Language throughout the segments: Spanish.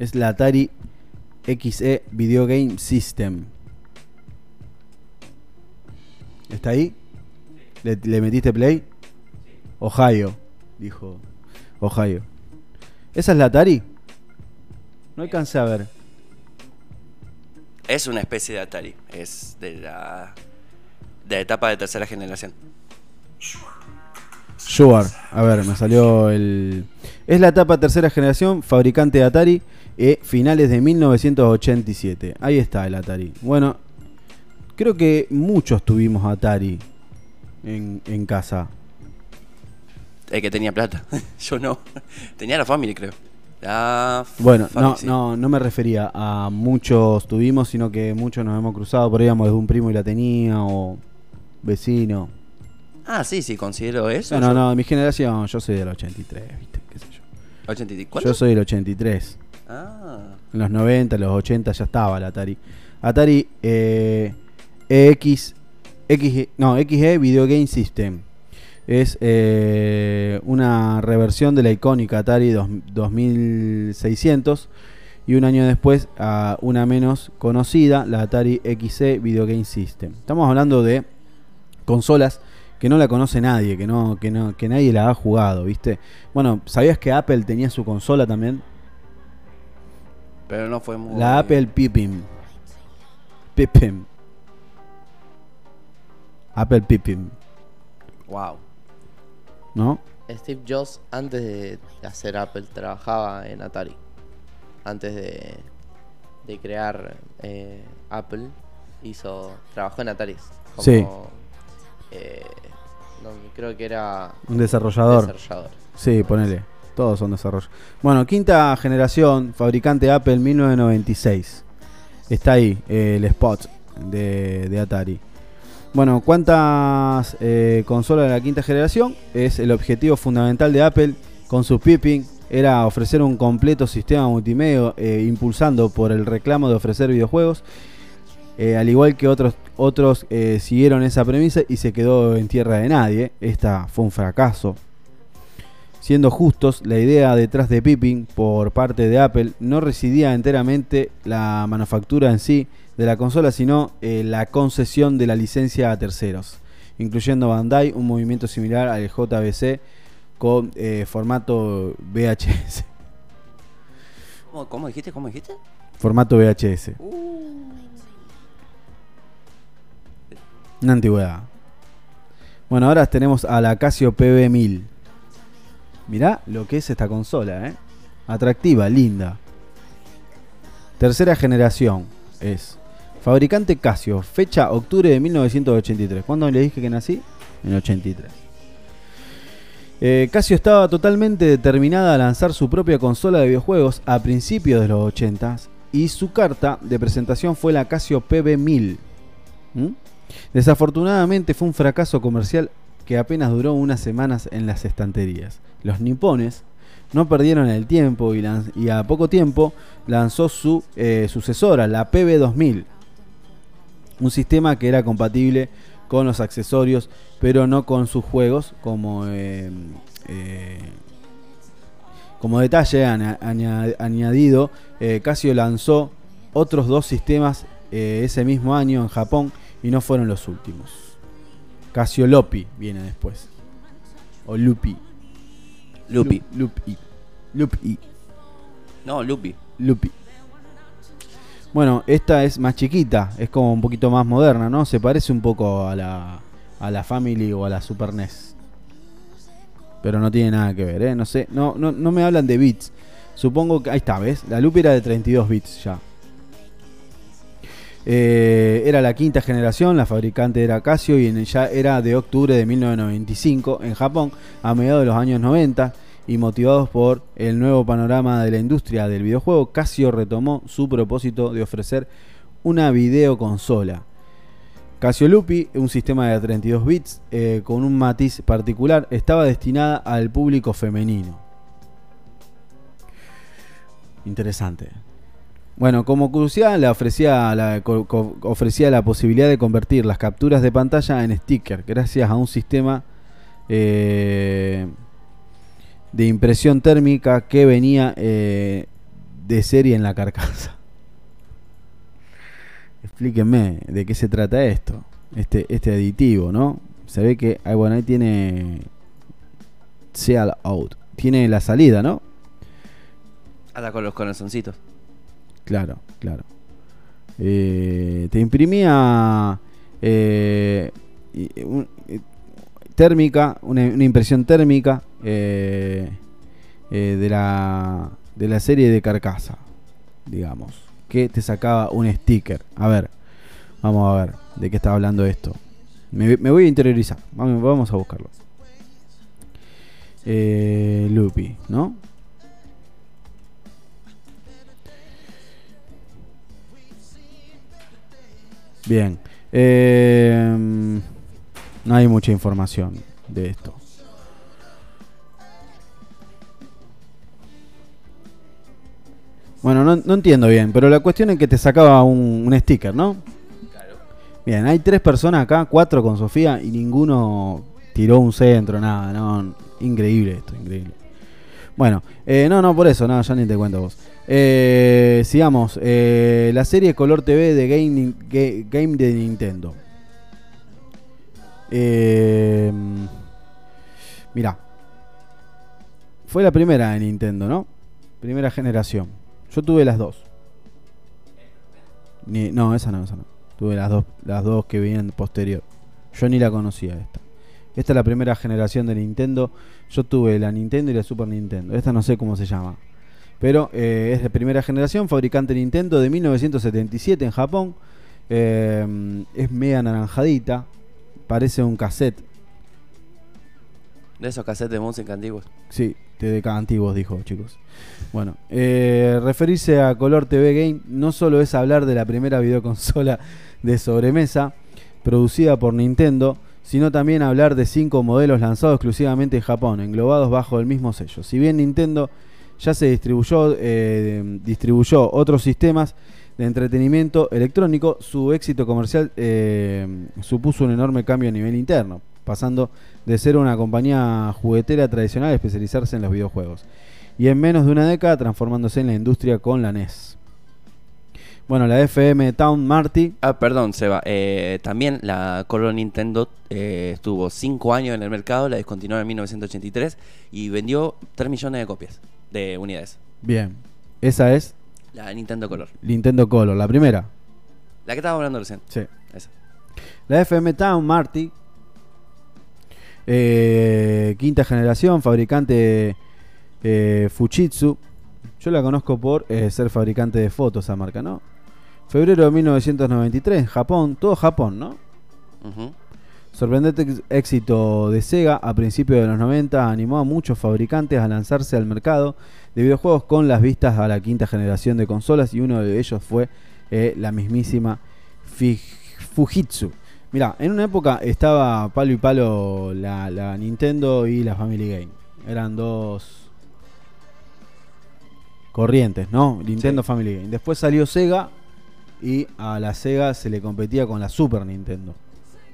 Es la Atari XE Video Game System. ¿Está ahí? ¿Le, le metiste play? Ohio, dijo. Ohio. ¿Esa es la Atari? No alcancé a ver. Es una especie de Atari. Es de la, de la etapa de tercera generación. Sure. A ver, me salió el. Es la etapa tercera generación, fabricante de Atari, eh, finales de 1987. Ahí está el Atari. Bueno, creo que muchos tuvimos Atari en, en casa. El que tenía plata. Yo no. Tenía la Family, creo. La Bueno, no, sí. no, no me refería a muchos tuvimos, sino que muchos nos hemos cruzado. Por ahí íbamos de un primo y la tenía, o vecino. Ah, sí, sí, considero eso. No, no, no, mi generación, yo soy del 83, ¿viste? ¿Qué sé yo? 80 y- ¿Cuánto? Yo soy del 83. Ah, En los 90, en los 80 ya estaba el Atari. Atari eh, EX, X, no, XE Video Game System. Es eh, una reversión de la icónica Atari dos- 2600 y un año después a una menos conocida, la Atari XE Video Game System. Estamos hablando de consolas que no la conoce nadie, que no, que no, que nadie la ha jugado, ¿viste? Bueno, ¿sabías que Apple tenía su consola también? pero no fue muy. La Apple Pippin. Pippin. Apple Pippin, Wow. ¿no? Steve Jobs, antes de hacer Apple, trabajaba en Atari. Antes de, de crear eh, Apple, hizo trabajó en Atari. Como, Sí. Eh, no, creo que era Un desarrollador. desarrollador. Sí, ponele. Todos son desarrollos. Bueno, quinta generación, fabricante Apple 1996. Está ahí eh, el spot de, de Atari. Bueno, ¿cuántas eh, consolas de la quinta generación? Es el objetivo fundamental de Apple con su Pippin. Era ofrecer un completo sistema multimedia eh, impulsando por el reclamo de ofrecer videojuegos. Al igual que otros, otros eh, siguieron esa premisa y se quedó en tierra de nadie. Esta fue un fracaso. Siendo justos, la idea detrás de Pippin por parte de Apple no residía enteramente la manufactura en sí de la consola, sino eh, la concesión de la licencia a terceros, incluyendo Bandai, un movimiento similar al JVC con eh, formato VHS. ¿Cómo, cómo dijiste? ¿Cómo dijiste? Formato VHS. Una antigüedad. Bueno, ahora tenemos a la Casio PB1000. Mirá lo que es esta consola, ¿eh? Atractiva, linda. Tercera generación es. Fabricante Casio, fecha octubre de 1983. ¿Cuándo le dije que nací? En 83. Eh, Casio estaba totalmente determinada a lanzar su propia consola de videojuegos a principios de los 80 y su carta de presentación fue la Casio PB1000. ¿Mm? Desafortunadamente fue un fracaso comercial que apenas duró unas semanas en las estanterías. Los nipones no perdieron el tiempo y, a poco tiempo lanzó su eh, sucesora, la PB2000. Un sistema que era compatible con los accesorios, pero no con sus juegos, como, eh, eh, como detalle añadido, Casio lanzó otros dos sistemas ese mismo año en Japón y no fueron los últimos. Casio Lopi viene después. O Lupi. Lupi. Lu- Lupi. Lupi. No, Lupi. Lupi. Bueno, esta es más chiquita, es como un poquito más moderna, ¿no? Se parece un poco a la, a la Family o a la Super NES. Pero no tiene nada que ver, ¿eh? No sé, no, no, no me hablan de bits. Supongo que... Ahí está, ¿ves? La Lupi era de 32 bits ya. Eh, era la quinta generación, la fabricante era Casio y en- ya era de octubre de 1995 en Japón, a mediados de los años 90 y motivados por el nuevo panorama de la industria del videojuego, Casio retomó su propósito de ofrecer una videoconsola. Casio Lupi, un sistema de 32 bits eh, con un matiz particular, estaba destinada al público femenino. Interesante. Bueno, como crucial, ofrecía, la, ofrecía la posibilidad de convertir las capturas de pantalla en sticker, gracias a un sistema eh, de impresión térmica que venía eh, de serie en la carcasa. Explíquenme de qué se trata esto, este, este aditivo, ¿no? Se ve que, ah, bueno, ahí tiene Seal Out, tiene la salida, ¿no? Anda con los corazoncitos. Claro, claro. Eh, te imprimía eh, eh, térmica, una, impresión térmica de, la, de la serie de carcasa, digamos, que te sacaba un sticker. A ver, vamos a ver de qué está hablando esto. Me, voy a interiorizar, vamos, vamos a buscarlo. Lupi, ¿no? Bien. Eh, no hay mucha información de esto. Bueno, no, no entiendo bien, pero la cuestión es que te sacaba un, un sticker, ¿no? Bien, hay tres personas acá, cuatro con Sofía y ninguno tiró un centro, nada, no. Increíble esto, increíble. Bueno, eh, no, no, por eso, no, ya ni te cuento vos. Eh, sigamos, eh, la serie Color TV de Game, Ga- Game de Nintendo. Eh, mira, fue la primera de Nintendo, ¿no? Primera generación. Yo tuve las dos. No, esa no, esa no. Tuve las dos, las dos que venían posterior. Yo ni la conocía esta. Esta es la primera generación de Nintendo. Yo tuve la Nintendo y la Super Nintendo. Esta no sé cómo se llama. Pero eh, es de primera generación, fabricante Nintendo de 1977 en Japón. Eh, es media naranjadita. Parece un cassette. De esos cassettes de música antiguos. Sí, TDK antiguos, dijo, chicos. Bueno, eh, referirse a Color TV Game no solo es hablar de la primera videoconsola de sobremesa producida por Nintendo, sino también hablar de cinco modelos lanzados exclusivamente en Japón, englobados bajo el mismo sello. Si bien Nintendo ya se distribuyó, eh, distribuyó otros sistemas de entretenimiento electrónico, su éxito comercial eh, supuso un enorme cambio a nivel interno, pasando de ser una compañía juguetera tradicional a especializarse en los videojuegos. Y en menos de una década transformándose en la industria con la NES. Bueno, la FM Town Marty. Ah, perdón, Seba. Eh, también la Color Nintendo estuvo 5 años en el mercado, la descontinuó en 1983 y vendió 3 millones de copias de unidades. Bien. Esa es La Nintendo Color. Nintendo Color, la primera. La que estaba hablando recién. Sí. Esa. La FM Town Marty. eh, quinta generación, fabricante eh, Fujitsu. Yo la conozco por eh, ser fabricante de fotos, esa marca, ¿no? Febrero de 1993, Japón, todo Japón, ¿no? Ujú. Sorprendente éxito de Sega a principios de los 90 animó a muchos fabricantes a lanzarse al mercado de videojuegos con las vistas a la quinta generación de consolas y uno de ellos fue eh, la mismísima Fujitsu. Mira, en una época estaba palo y palo la, la Nintendo y la Family Game. Eran dos corrientes, ¿no? Nintendo Sí. Family Game. Después salió Sega y a la Sega se le competía con la Super Nintendo.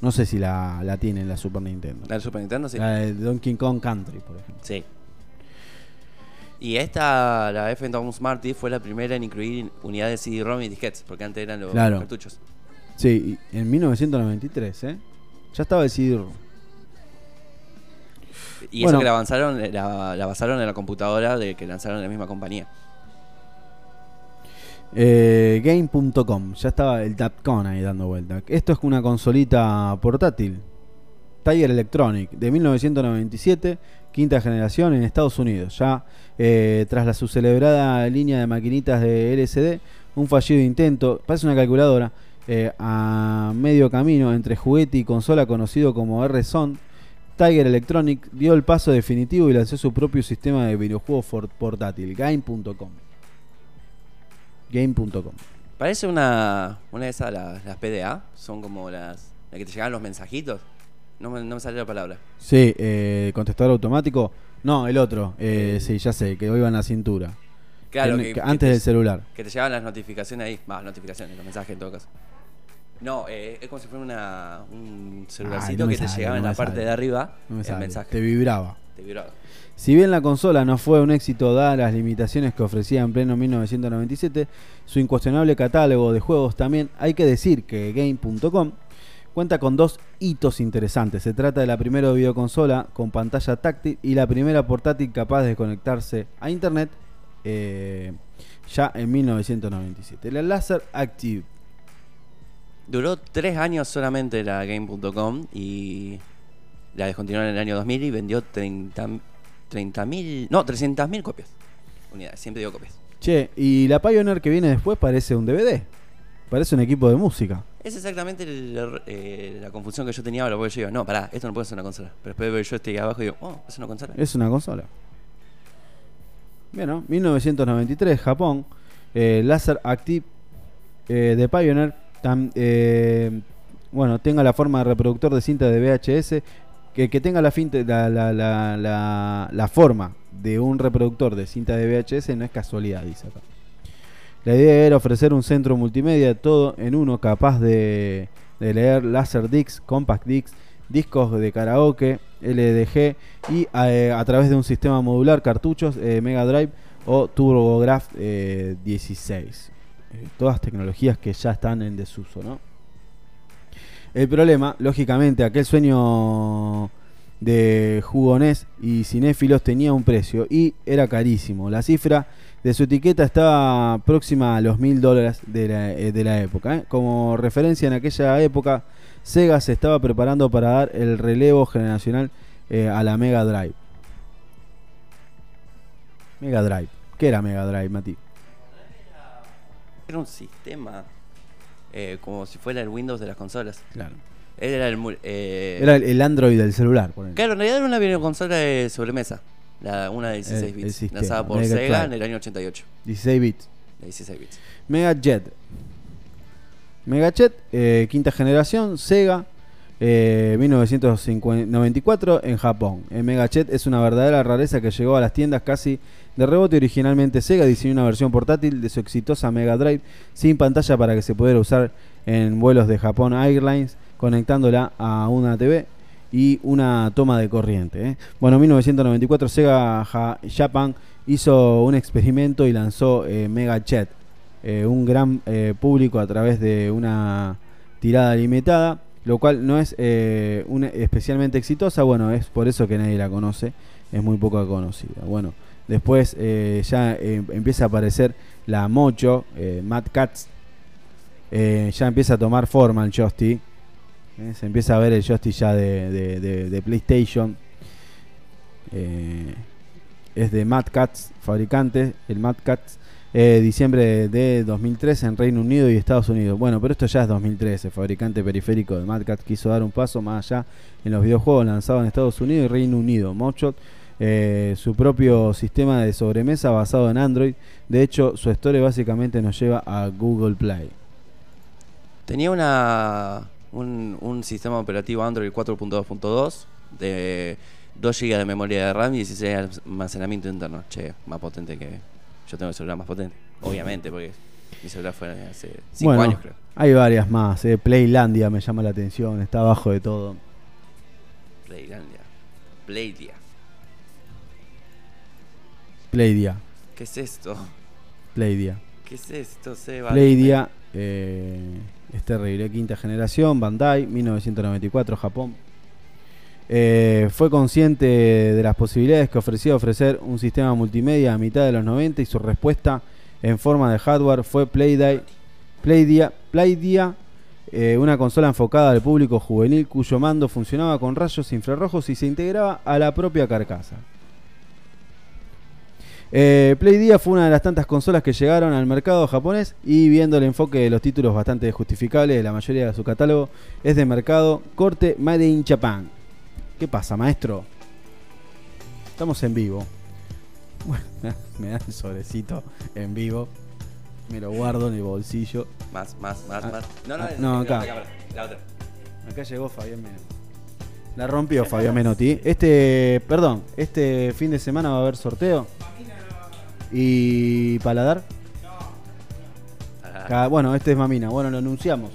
No sé si la, la tienen la Super Nintendo. La del Super Nintendo, sí. La de Donkey Kong Country, por ejemplo. Sí. Y esta, la FM Tom Smarty, fue la primera en incluir unidades CD-ROM y disquetes, porque antes eran los Claro. cartuchos. Sí, y en 1993, ¿eh? Ya estaba el CD. Y Bueno. eso que la avanzaron, la, la basaron en la computadora de que lanzaron en la misma compañía. Eh, Game.com, ya estaba el Tapcon ahí dando vuelta. Esto es una consolita portátil. Tiger Electronic, de 1997, quinta generación en Estados Unidos. Ya eh, tras la su celebrada línea de maquinitas de LCD, un fallido intento, parece una calculadora, eh, a medio camino entre juguete y consola conocido como R-Zone, Tiger Electronic dio el paso definitivo y lanzó su propio sistema de videojuegos portátil, Game.com. Game.com. Parece una, una de esas, las, las PDA, son como las, las que te llegan los mensajitos. No me, no me sale la palabra. Sí, eh, contestador automático. No, el otro. Eh, sí, ya sé, que hoy va en la cintura. Claro, Que- que, que que antes te, del celular. que te llegaban las notificaciones ahí. Más notificaciones, los mensajes en todo caso. No, eh, es como si fuera una, un celularcito no me que te sale, llegaba no en la parte de arriba No me el sale. mensaje. Te vibraba. Te vibraba. Si bien la consola no fue un éxito dadas las limitaciones que ofrecía en pleno 1997, su incuestionable catálogo de juegos también hay que decir que Game.com cuenta con dos hitos interesantes. Se trata de la primera videoconsola con pantalla táctil y la primera portátil capaz de conectarse a internet eh, ya en 1997. La Laser Active. Duró tres años solamente la Game.com y la descontinuaron en el año 2000 y vendió 30 30.000, no, 300.000 copias. Unidades, siempre digo copias. Che, y la Pioneer que viene después parece un DVD. Parece un equipo de música. Es exactamente el- eh, la confusión que yo tenía ahora, porque yo digo, no, pará, esto no puede ser una consola. Pero después veo yo este abajo y digo, oh, es una consola. Es una consola. Bueno, 1993, Japón. eh, Laser Active eh, de Pioneer. tam- eh, bueno, tenga la forma de reproductor de cinta de VHS. Que, tenga la, forma de un reproductor de cinta de VHS no es casualidad, dice acá. La idea era ofrecer un centro multimedia todo en uno capaz de, de leer laser discs, compact discs, discos de karaoke, LDG y a través de un sistema modular cartuchos eh, Mega Drive o TurboGrafx eh, 16. Eh, todas tecnologías que ya están en desuso, ¿no? El problema, lógicamente, aquel sueño de jugones y cinéfilos tenía un precio y era carísimo. La cifra de su etiqueta estaba próxima a los mil dólares de la, eh, época. ¿eh? Como referencia en aquella época, Sega se estaba preparando para dar el relevo generacional eh, a la Mega Drive. Mega Drive. ¿Qué era Mega Drive, Mati? Era un sistema eh, como si fuera el Windows de las consolas. Claro. Él era el. eh, Era el, Android del celular. ponele. Claro, en realidad era una videoconsola de sobremesa. La, una de 16 El- el bits. sistema, lanzada por Mega Sega en el año 88. 16 bits. De 16 bits. Mega Jet. Mega Jet, eh, quinta generación, Sega, eh, 1994 en Japón. El Mega Jet es una verdadera rareza que llegó a las tiendas casi de rebote. Originalmente Sega diseñó una versión portátil de su exitosa Mega Drive sin pantalla para que se pudiera usar en vuelos de Japón Airlines, conectándola a una TV y una toma de corriente. ¿eh? Bueno, en 1994 Sega Ja- Japan hizo un experimento y lanzó eh, Mega Jet, eh, un gran eh, público a través de una tirada limitada, lo cual no es eh, especialmente exitosa, bueno, es por eso que nadie la conoce, es muy poco conocida. Bueno, después eh, ya eh, empieza a aparecer la Mocho, Cats, eh, ya empieza a tomar forma el eh, se empieza a ver el joystick ya de, de- PlayStation. Es de Mad Cats, fabricante, el Mad Cats, eh, diciembre de 2013 en Reino Unido y Estados Unidos. Bueno, pero esto ya es 2013, fabricante periférico de Mad Cats quiso dar un paso más allá en los videojuegos lanzados en Estados Unidos y Reino Unido. Mochot, eh, su propio sistema de sobremesa basado en Android. De hecho, su historia básicamente nos lleva a Google Play. Tenía una un, un sistema operativo Android 4.2.2 de 2 GB de memoria de RAM y 16 de almacenamiento interno. Che, más potente que. Yo tengo el celular más potente. Obviamente, porque mi celular fue hace 5 Bueno, años, creo. hay varias más. eh. Playlandia me llama la atención, está abajo de todo. Playlandia. Playdia. Playdia, ¿Qué es esto? Playdia. ¿Qué es esto, Seba? Playdia eh, es terrible. Quinta generación, Bandai, 1994, Japón. Eh, fue consciente de las posibilidades que ofrecía ofrecer un sistema multimedia a mitad de los 90 y su respuesta en forma de hardware fue Playdia, Playdia, Playdia eh, una consola enfocada al público juvenil cuyo mando funcionaba con rayos infrarrojos y se integraba a la propia carcasa. Eh, Playdia fue una de las tantas consolas que llegaron al mercado japonés y viendo el enfoque de los títulos bastante justificables, la mayoría de su catálogo es de mercado corte Made in Japan. ¿Qué pasa, maestro? Estamos en vivo. Bueno, me da el sobrecito en vivo. Me lo guardo en el bolsillo. Más, más, más, Ah, más. No, no, ah, no, la acá. La otra. Acá llegó Fabián Menotti. La rompió Fabián Menotti. Este, perdón, este fin de semana va a haber sorteo. ¿Y paladar? Ah, Ca- Bueno, este es Mamina. Bueno, lo anunciamos.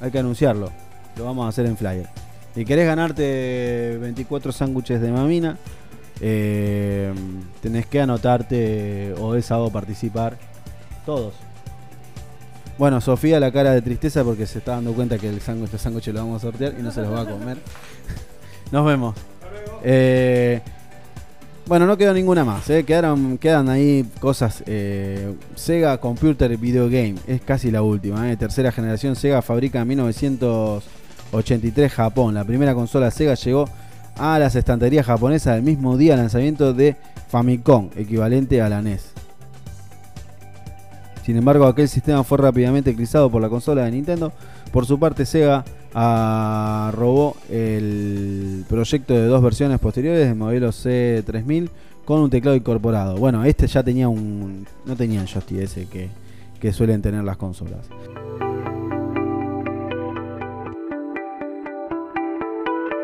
Hay que anunciarlo. Lo vamos a hacer en flyer. Si querés ganarte 24 sándwiches de mamina, eh, tenés que anotarte o de sábado participar. Todos. Bueno, Sofía la cara de tristeza porque se está dando cuenta que el sándwich, este sándwich lo vamos a sortear y no se los va a comer. Nos vemos. Eh, bueno, no quedó ninguna más. ¿eh? Quedaron, quedan ahí cosas. Sega Computer Video Game. Es casi la última. Tercera generación Sega fabrica en 1983 Japón. La primera consola Sega llegó a las estanterías japonesas el mismo día del lanzamiento de Famicom, equivalente a la NES. Sin embargo, aquel sistema fue rápidamente eclipsado por la consola de Nintendo. Por su parte, Sega robó el proyecto de dos versiones posteriores del modelo C3000 con un teclado incorporado. Bueno, este ya tenía un. No tenía el joystick ese que suelen tener las consolas.